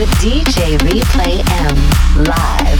with DJ Replay M live.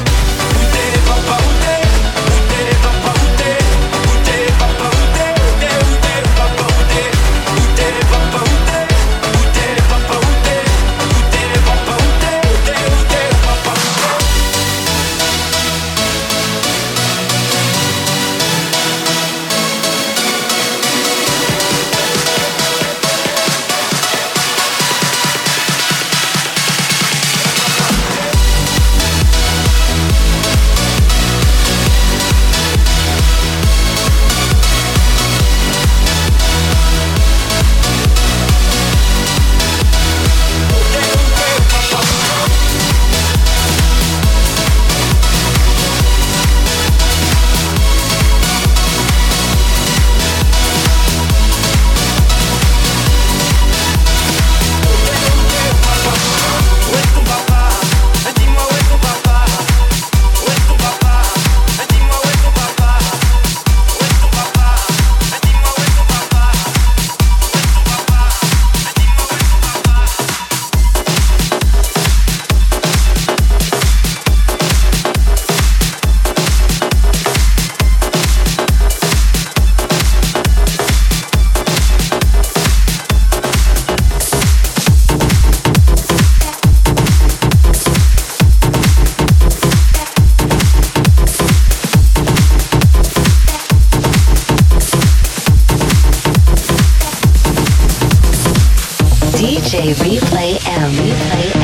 DJ Replay M. Replay M.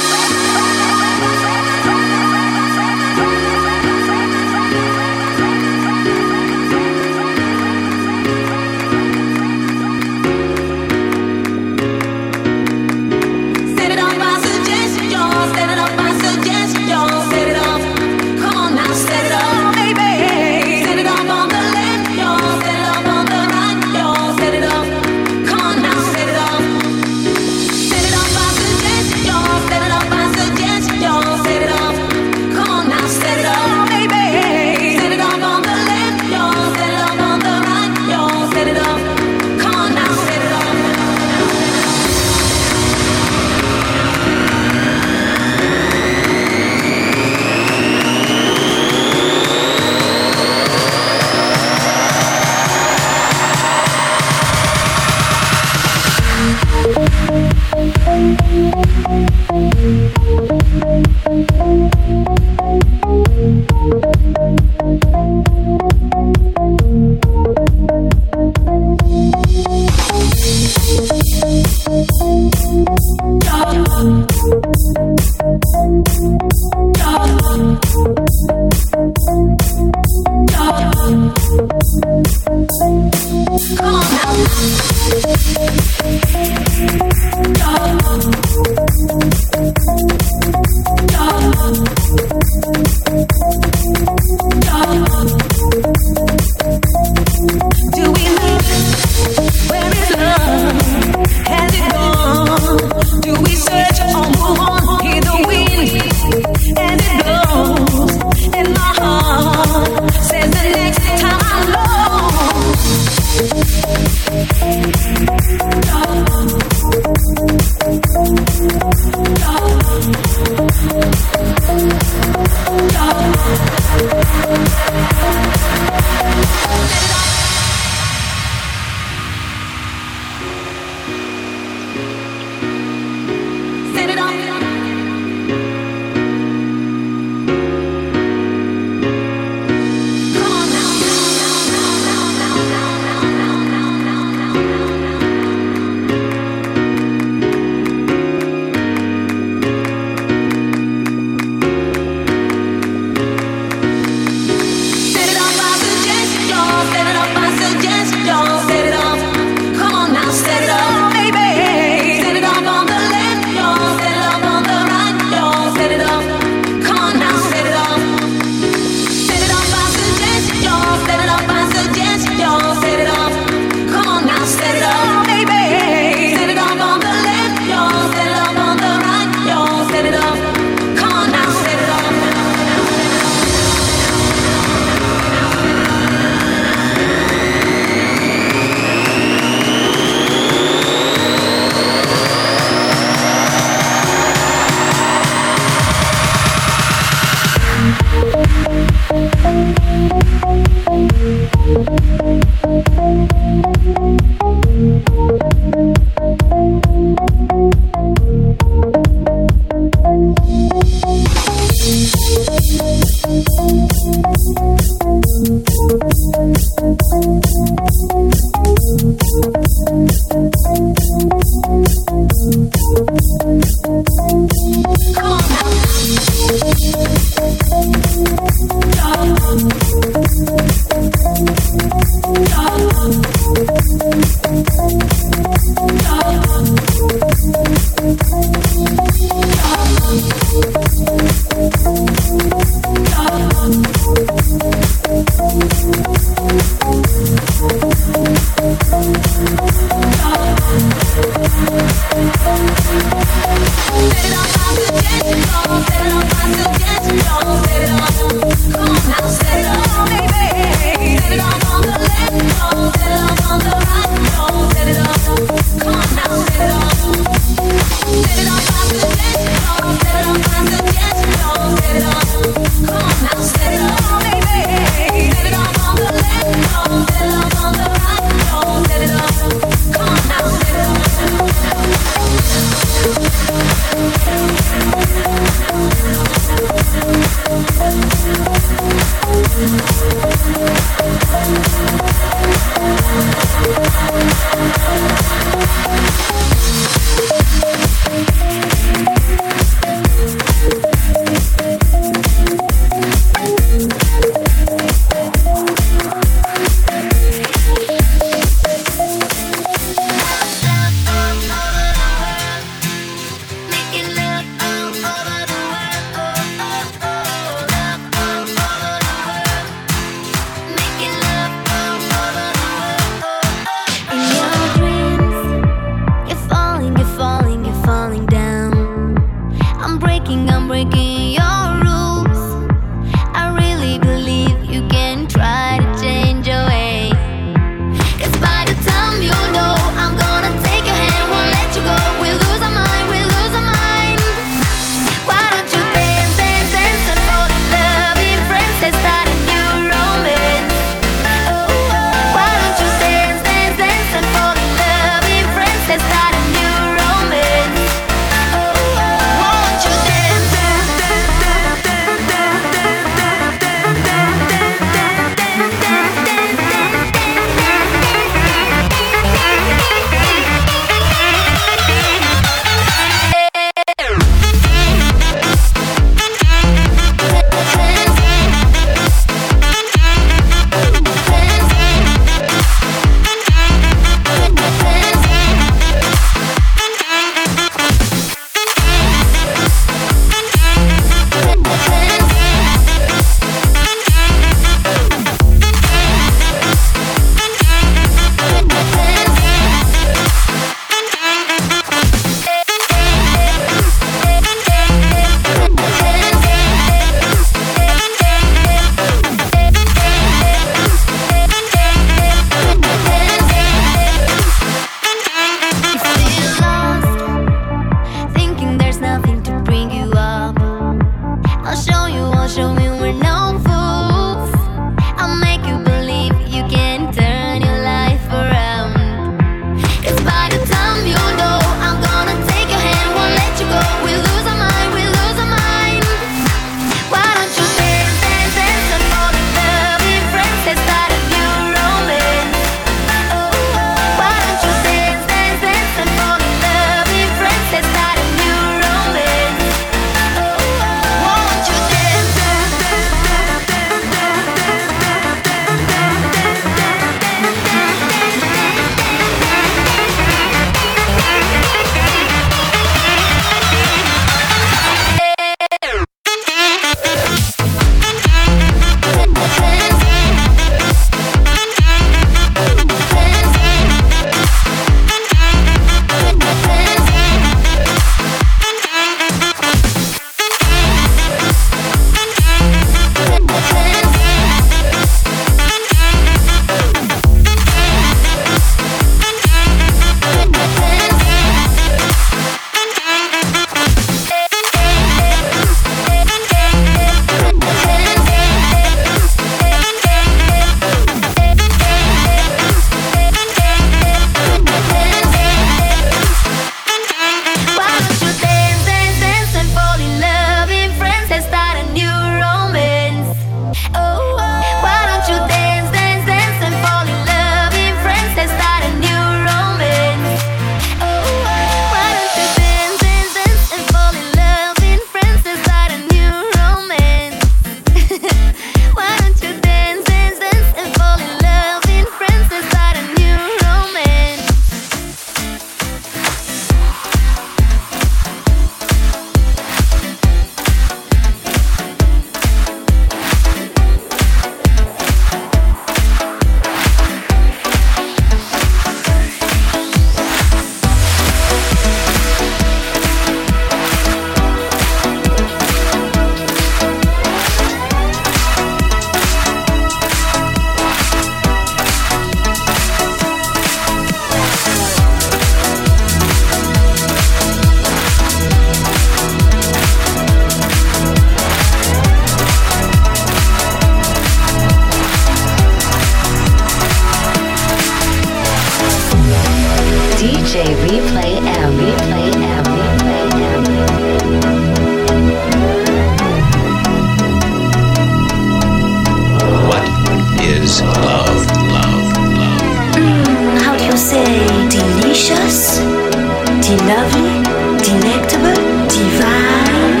lovely, delectable, divine.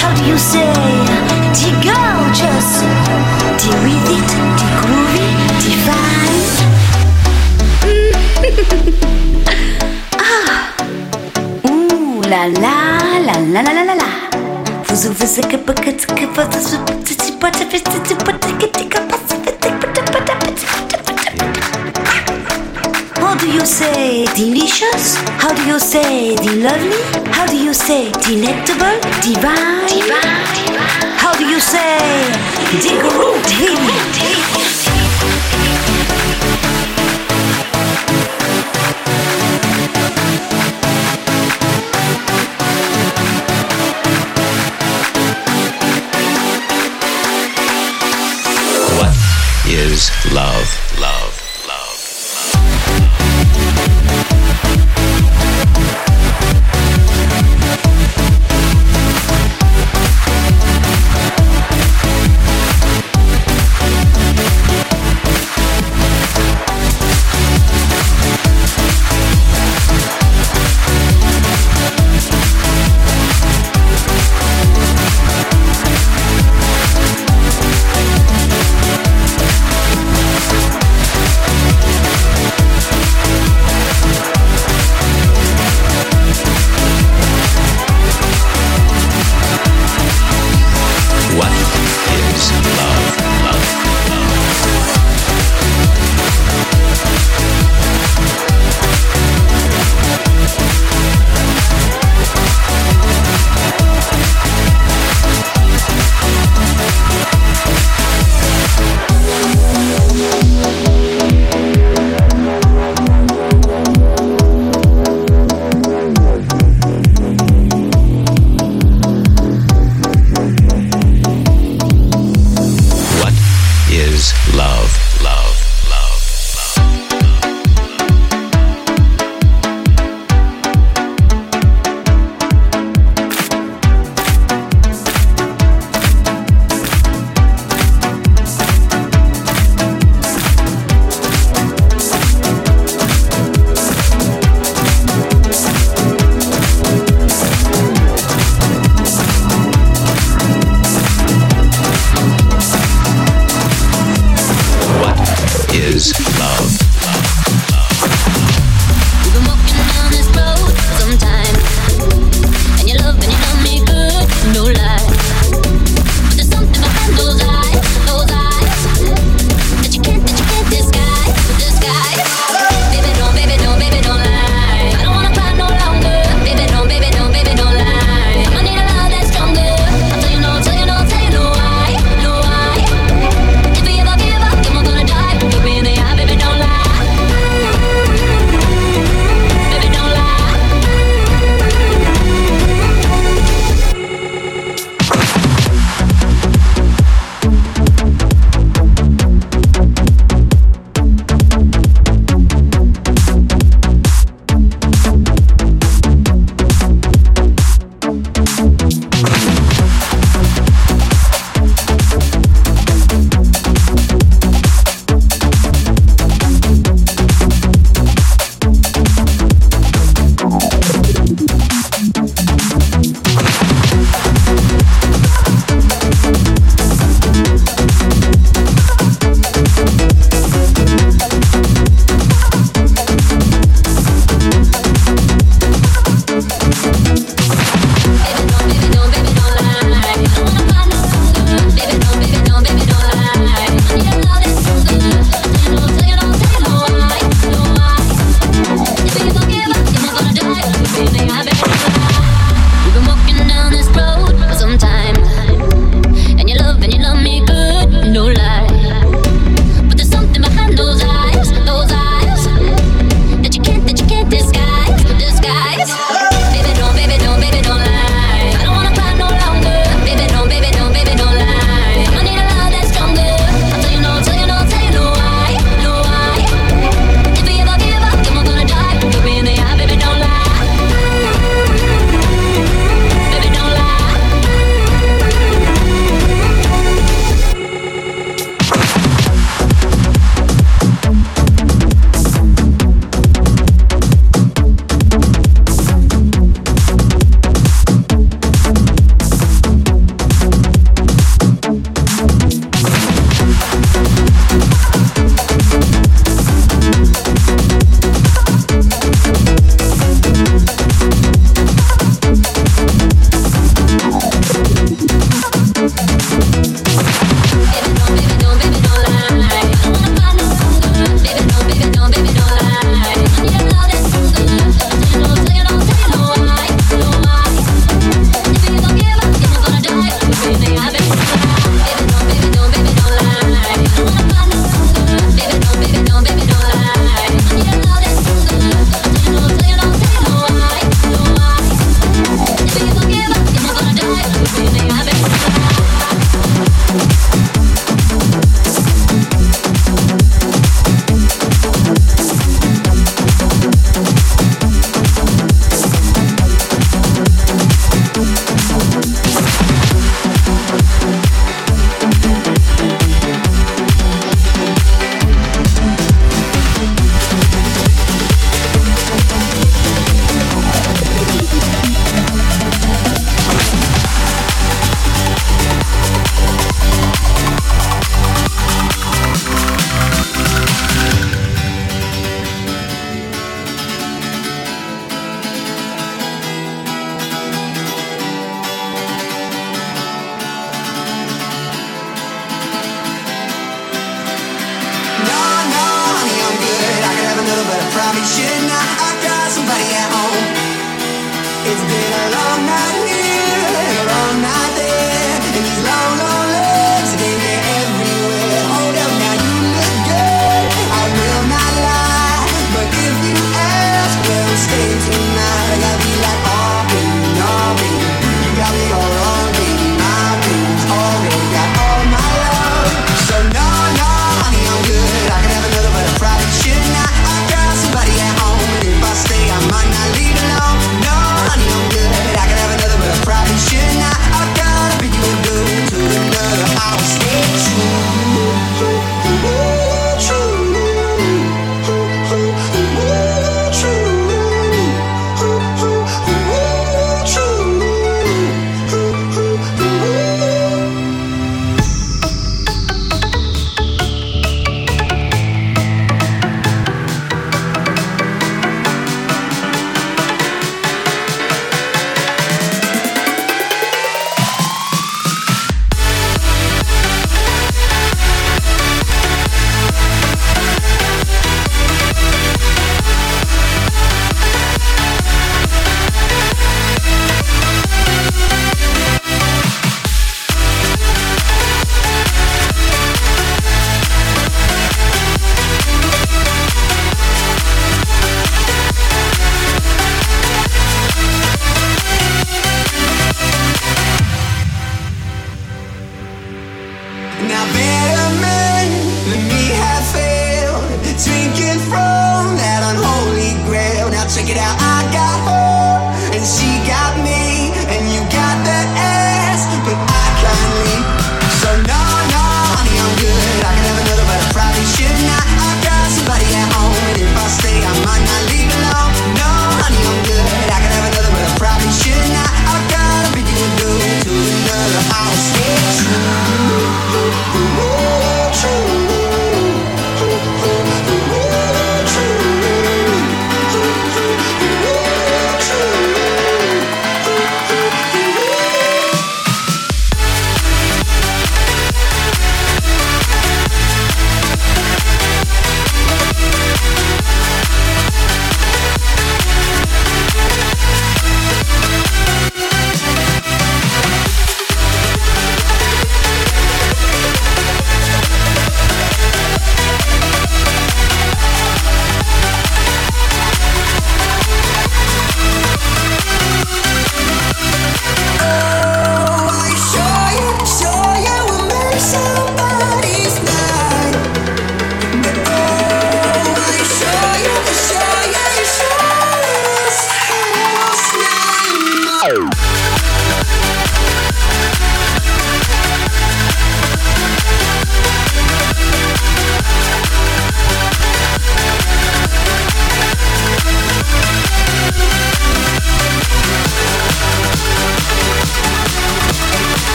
How do you say? De gorgeous, de with it, de groovy, divine. ah. Ooh la la la la la la la la. Vous ouvrez que que que How do you say delicious? How do you say the lovely? How do you say delectable? Divine? Divine? How do you say degroot? is love.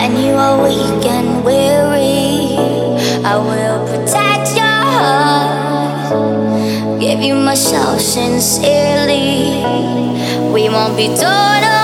When you are weak and weary, I will protect your heart. Give you myself sincerely. We won't be torn